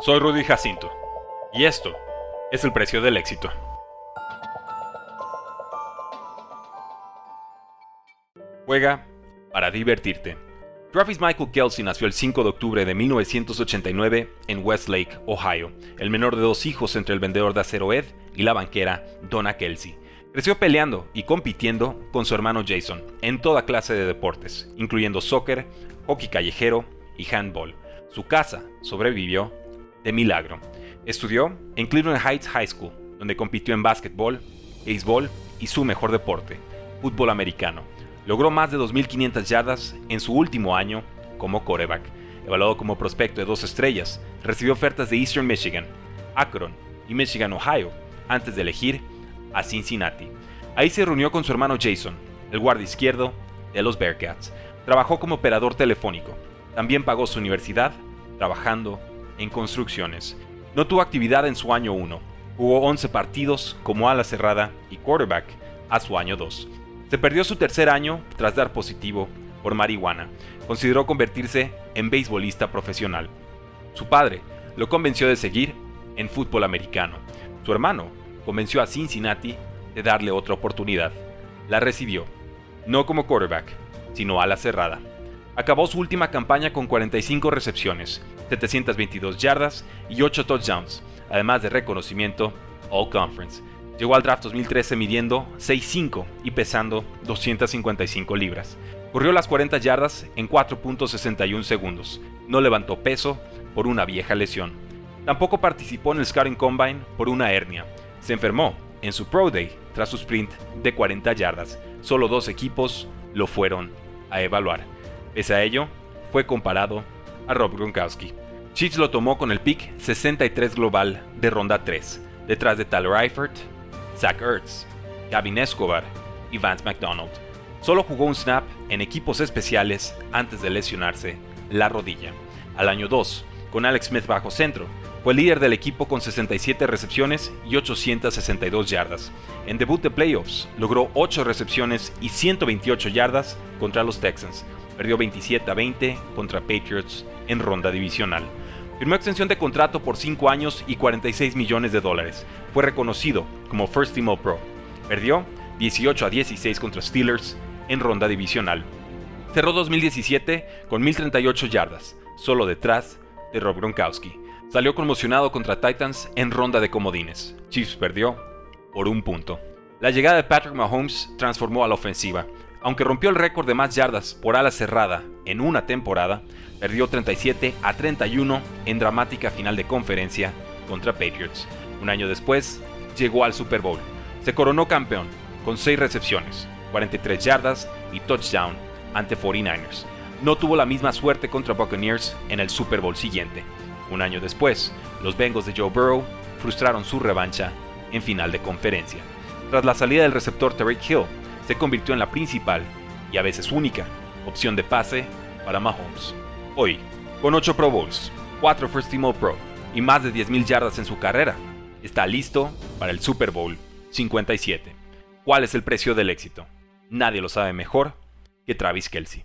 Soy Rudy Jacinto y esto es el precio del éxito. Juega para divertirte. Travis Michael Kelsey nació el 5 de octubre de 1989 en Westlake, Ohio, el menor de dos hijos entre el vendedor de acero Ed y la banquera Donna Kelsey. Creció peleando y compitiendo con su hermano Jason en toda clase de deportes, incluyendo soccer, hockey callejero y handball. Su casa sobrevivió de milagro. Estudió en Cleveland Heights High School, donde compitió en básquetbol, béisbol y su mejor deporte, fútbol americano. Logró más de 2.500 yardas en su último año como quarterback. Evaluado como prospecto de dos estrellas, recibió ofertas de Eastern Michigan, Akron y Michigan, Ohio, antes de elegir a Cincinnati. Ahí se reunió con su hermano Jason, el guardia izquierdo de los Bearcats. Trabajó como operador telefónico. También pagó su universidad trabajando en construcciones. No tuvo actividad en su año 1. Jugó 11 partidos como ala cerrada y quarterback a su año 2. Se perdió su tercer año tras dar positivo por marihuana. Consideró convertirse en beisbolista profesional. Su padre lo convenció de seguir en fútbol americano. Su hermano convenció a Cincinnati de darle otra oportunidad. La recibió, no como quarterback, sino ala cerrada. Acabó su última campaña con 45 recepciones, 722 yardas y 8 touchdowns, además de reconocimiento All Conference. Llegó al draft 2013 midiendo 6'5 y pesando 255 libras. Corrió las 40 yardas en 4.61 segundos. No levantó peso por una vieja lesión. Tampoco participó en el Scouting Combine por una hernia. Se enfermó en su Pro Day tras su sprint de 40 yardas. Solo dos equipos lo fueron a evaluar. Pese a ello, fue comparado a Rob Gronkowski. Chiefs lo tomó con el pick 63 global de ronda 3, detrás de Tyler Eifert, Zach Ertz, Gavin Escobar y Vance McDonald. Solo jugó un snap en equipos especiales antes de lesionarse la rodilla. Al año 2, con Alex Smith bajo centro, fue líder del equipo con 67 recepciones y 862 yardas. En debut de playoffs, logró 8 recepciones y 128 yardas contra los Texans. Perdió 27 a 20 contra Patriots en ronda divisional. Firmó extensión de contrato por 5 años y 46 millones de dólares. Fue reconocido como First Team All Pro. Perdió 18 a 16 contra Steelers en ronda divisional. Cerró 2017 con 1038 yardas, solo detrás de Rob Gronkowski. Salió conmocionado contra Titans en ronda de comodines. Chiefs perdió por un punto. La llegada de Patrick Mahomes transformó a la ofensiva. Aunque rompió el récord de más yardas por ala cerrada en una temporada, perdió 37 a 31 en dramática final de conferencia contra Patriots. Un año después, llegó al Super Bowl. Se coronó campeón con 6 recepciones, 43 yardas y touchdown ante 49ers. No tuvo la misma suerte contra Buccaneers en el Super Bowl siguiente. Un año después, los Bengals de Joe Burrow frustraron su revancha en final de conferencia. Tras la salida del receptor Tariq Hill, se convirtió en la principal y a veces única opción de pase para Mahomes. Hoy, con 8 Pro Bowls, 4 First Team All Pro y más de 10.000 yardas en su carrera, está listo para el Super Bowl 57. ¿Cuál es el precio del éxito? Nadie lo sabe mejor que Travis Kelsey.